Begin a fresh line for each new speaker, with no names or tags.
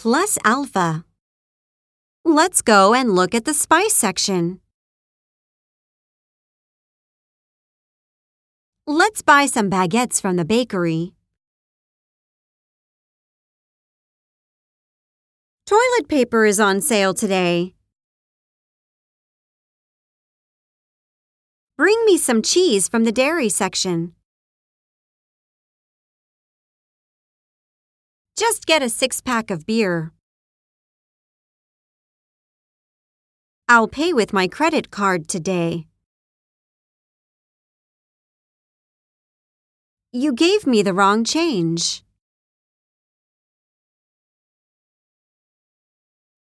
plus alpha. Let's go and look at the spice section. Let's buy some baguettes from the bakery. Toilet paper is on sale today. Bring me some cheese from the dairy section. Just get a six pack of beer. I'll pay with my credit card today. You gave me the wrong change.